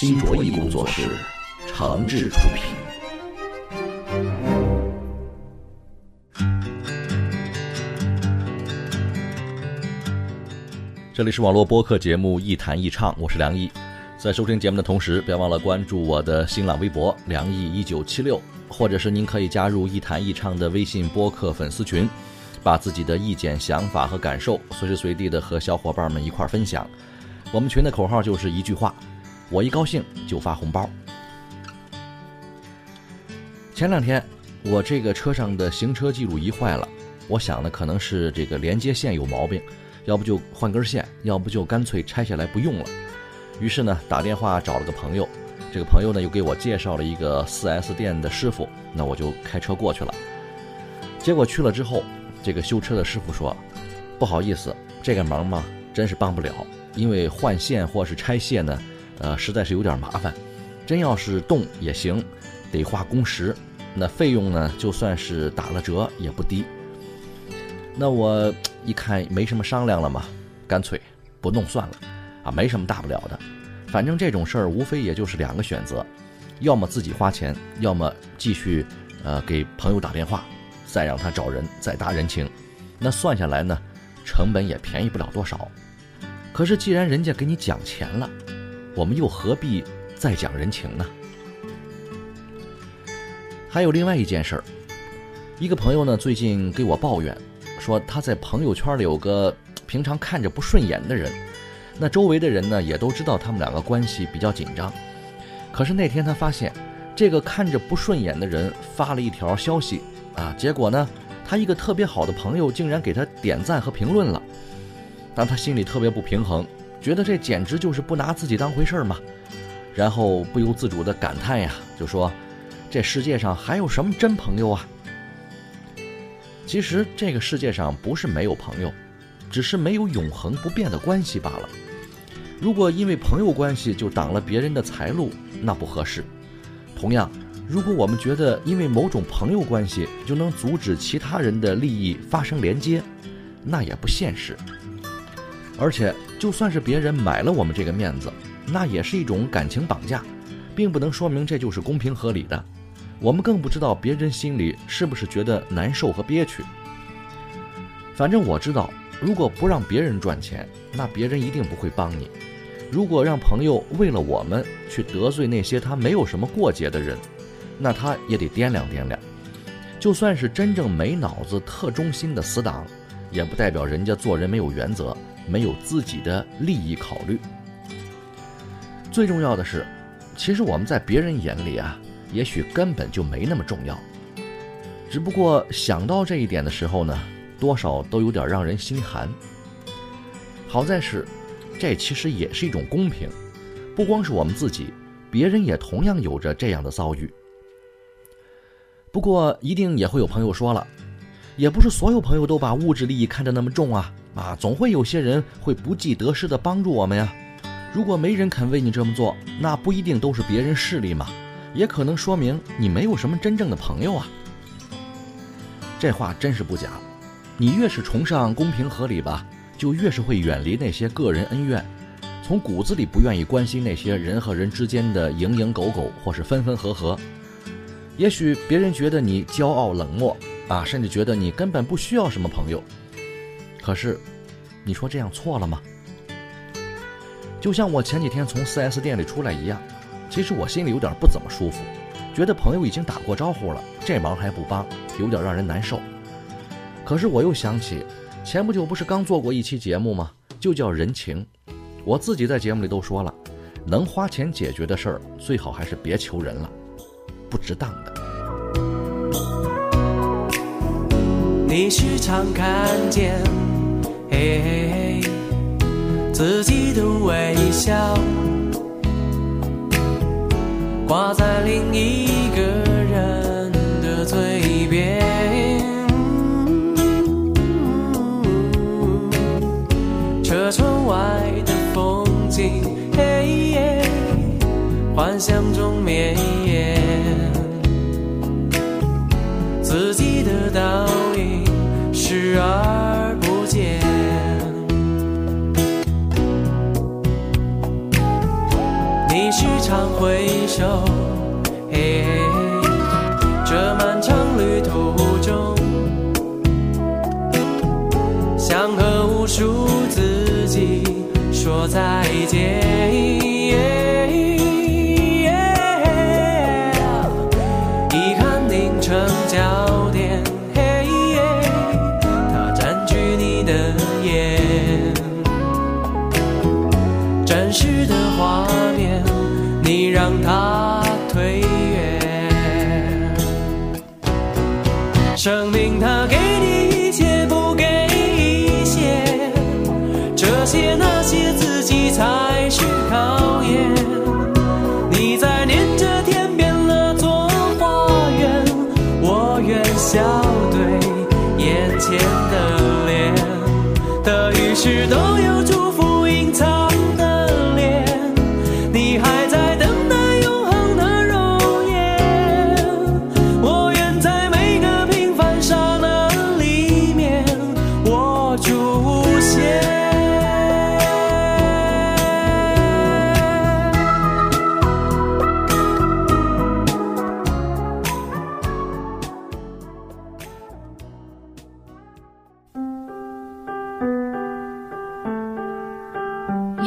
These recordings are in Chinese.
新卓艺工作室诚挚出品。这里是网络播客节目《一弹一唱》，我是梁毅。在收听节目的同时，别忘了关注我的新浪微博“梁毅一九七六”，或者是您可以加入“一弹一唱”的微信播客粉丝群，把自己的意见、想法和感受随时随地的和小伙伴们一块儿分享。我们群的口号就是一句话：我一高兴就发红包。前两天我这个车上的行车记录仪坏了，我想呢可能是这个连接线有毛病，要不就换根线，要不就干脆拆下来不用了。于是呢打电话找了个朋友，这个朋友呢又给我介绍了一个 4S 店的师傅，那我就开车过去了。结果去了之后，这个修车的师傅说：“不好意思，这个忙嘛真是帮不了，因为换线或是拆卸呢，呃实在是有点麻烦。真要是动也行，得花工时。”那费用呢？就算是打了折也不低。那我一看没什么商量了嘛，干脆不弄算了，啊，没什么大不了的。反正这种事儿无非也就是两个选择，要么自己花钱，要么继续呃给朋友打电话，再让他找人再搭人情。那算下来呢，成本也便宜不了多少。可是既然人家给你讲钱了，我们又何必再讲人情呢？还有另外一件事儿，一个朋友呢最近给我抱怨，说他在朋友圈里有个平常看着不顺眼的人，那周围的人呢也都知道他们两个关系比较紧张。可是那天他发现，这个看着不顺眼的人发了一条消息啊，结果呢，他一个特别好的朋友竟然给他点赞和评论了，让他心里特别不平衡，觉得这简直就是不拿自己当回事儿嘛，然后不由自主的感叹呀，就说。这世界上还有什么真朋友啊？其实这个世界上不是没有朋友，只是没有永恒不变的关系罢了。如果因为朋友关系就挡了别人的财路，那不合适。同样，如果我们觉得因为某种朋友关系就能阻止其他人的利益发生连接，那也不现实。而且，就算是别人买了我们这个面子，那也是一种感情绑架，并不能说明这就是公平合理的。我们更不知道别人心里是不是觉得难受和憋屈。反正我知道，如果不让别人赚钱，那别人一定不会帮你；如果让朋友为了我们去得罪那些他没有什么过节的人，那他也得掂量掂量。就算是真正没脑子、特忠心的死党，也不代表人家做人没有原则、没有自己的利益考虑。最重要的是，其实我们在别人眼里啊。也许根本就没那么重要，只不过想到这一点的时候呢，多少都有点让人心寒。好在是，这其实也是一种公平，不光是我们自己，别人也同样有着这样的遭遇。不过一定也会有朋友说了，也不是所有朋友都把物质利益看得那么重啊啊，总会有些人会不计得失的帮助我们呀。如果没人肯为你这么做，那不一定都是别人势利嘛。也可能说明你没有什么真正的朋友啊。这话真是不假。你越是崇尚公平合理吧，就越是会远离那些个人恩怨，从骨子里不愿意关心那些人和人之间的蝇营狗苟或是分分合合。也许别人觉得你骄傲冷漠啊，甚至觉得你根本不需要什么朋友。可是，你说这样错了吗？就像我前几天从 4S 店里出来一样。其实我心里有点不怎么舒服，觉得朋友已经打过招呼了，这忙还不帮，有点让人难受。可是我又想起，前不久不是刚做过一期节目吗？就叫人情。我自己在节目里都说了，能花钱解决的事儿，最好还是别求人了，不值当的。你时常看见，嘿嘿嘿，自己的微笑。挂在另一个人的嘴边。车窗外的风景，嘿耶，幻想中绵延。自己的道视而不见。你时常回首，甜的脸，得与失都有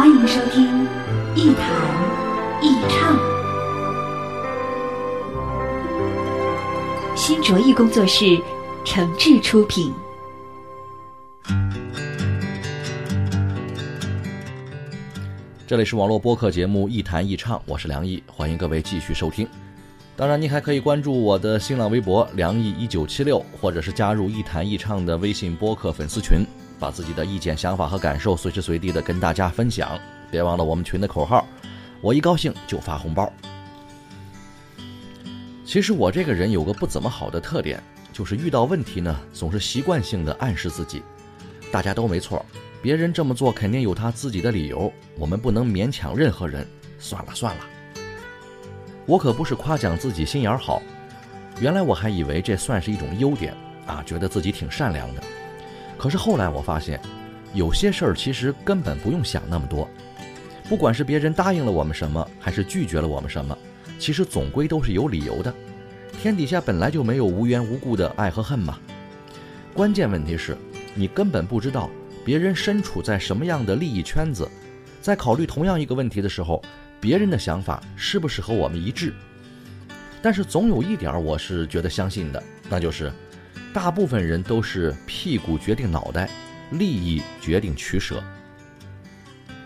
欢迎收听《一谈一唱》，新卓艺工作室诚挚出品。这里是网络播客节目《一谈一唱》，我是梁毅，欢迎各位继续收听。当然，您还可以关注我的新浪微博“梁毅一九七六”，或者是加入“一谈一唱”的微信播客粉丝群，把自己的意见、想法和感受随时随地的跟大家分享。别忘了我们群的口号：我一高兴就发红包。其实我这个人有个不怎么好的特点，就是遇到问题呢，总是习惯性的暗示自己，大家都没错，别人这么做肯定有他自己的理由，我们不能勉强任何人。算了算了，我可不是夸奖自己心眼好，原来我还以为这算是一种优点啊，觉得自己挺善良的。可是后来我发现，有些事儿其实根本不用想那么多，不管是别人答应了我们什么，还是拒绝了我们什么，其实总归都是有理由的。天底下本来就没有无缘无故的爱和恨嘛。关键问题是，你根本不知道别人身处在什么样的利益圈子，在考虑同样一个问题的时候，别人的想法是不是和我们一致？但是总有一点我是觉得相信的，那就是，大部分人都是屁股决定脑袋，利益决定取舍。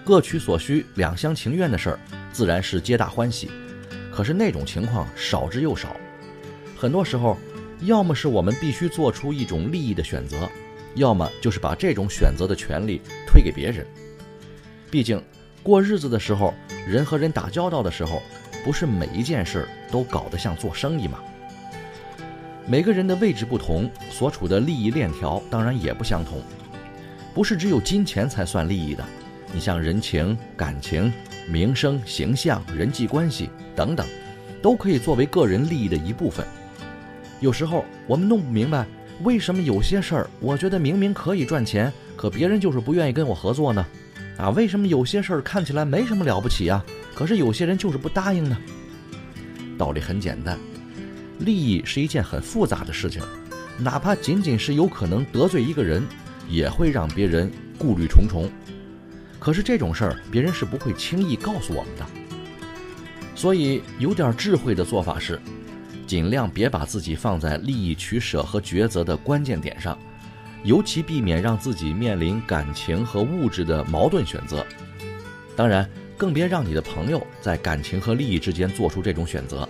各取所需、两厢情愿的事儿，自然是皆大欢喜。可是那种情况少之又少，很多时候，要么是我们必须做出一种利益的选择，要么就是把这种选择的权利推给别人。毕竟，过日子的时候，人和人打交道的时候，不是每一件事都搞得像做生意吗？每个人的位置不同，所处的利益链条当然也不相同。不是只有金钱才算利益的，你像人情、感情、名声、形象、人际关系等等，都可以作为个人利益的一部分。有时候我们弄不明白，为什么有些事儿我觉得明明可以赚钱，可别人就是不愿意跟我合作呢？啊，为什么有些事儿看起来没什么了不起啊，可是有些人就是不答应呢？道理很简单，利益是一件很复杂的事情，哪怕仅仅是有可能得罪一个人，也会让别人顾虑重重。可是这种事儿，别人是不会轻易告诉我们的。所以有点智慧的做法是，尽量别把自己放在利益取舍和抉择的关键点上，尤其避免让自己面临感情和物质的矛盾选择。当然，更别让你的朋友在感情和利益之间做出这种选择，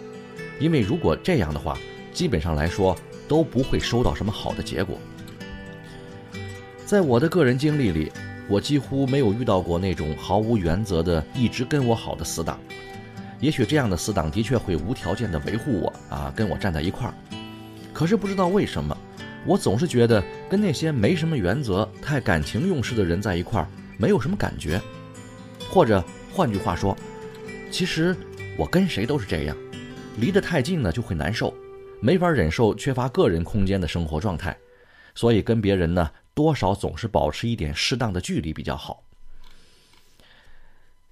因为如果这样的话，基本上来说都不会收到什么好的结果。在我的个人经历里，我几乎没有遇到过那种毫无原则的一直跟我好的死党。也许这样的死党的确会无条件的维护我啊，跟我站在一块儿。可是不知道为什么，我总是觉得跟那些没什么原则、太感情用事的人在一块儿，没有什么感觉。或者换句话说，其实我跟谁都是这样，离得太近呢就会难受，没法忍受缺乏个人空间的生活状态，所以跟别人呢。多少总是保持一点适当的距离比较好。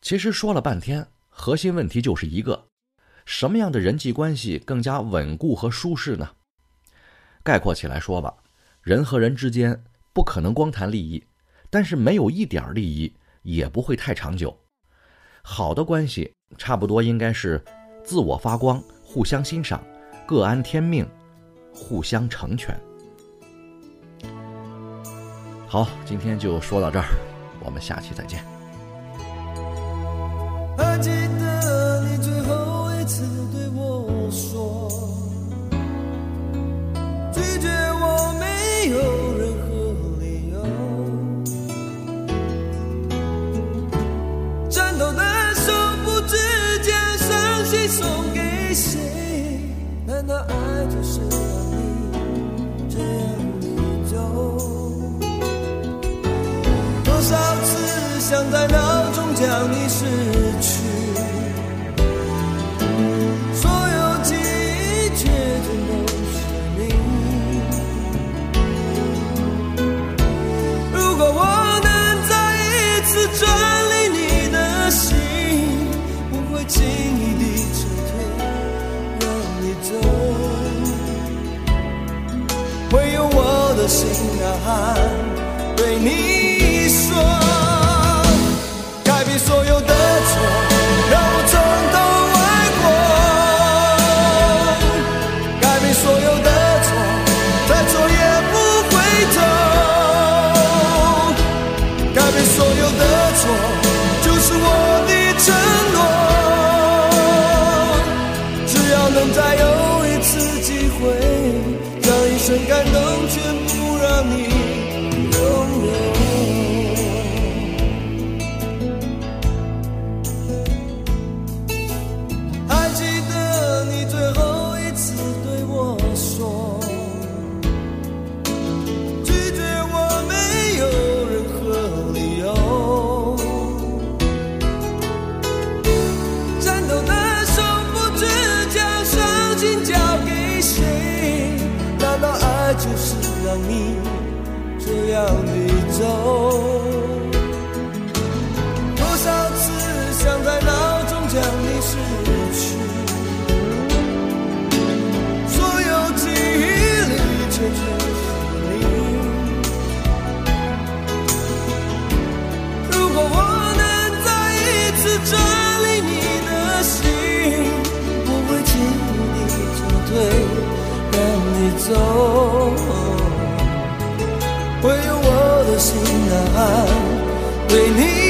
其实说了半天，核心问题就是一个：什么样的人际关系更加稳固和舒适呢？概括起来说吧，人和人之间不可能光谈利益，但是没有一点利益也不会太长久。好的关系差不多应该是自我发光，互相欣赏，各安天命，互相成全。好，今天就说到这儿，我们下期再见。爱就是让你这样。我的心呐对你。你拥有。还记得你最后一次对我说拒绝我没有任何理由颤抖的手不知将伤心交给谁就是让你这样的走？心难安对你。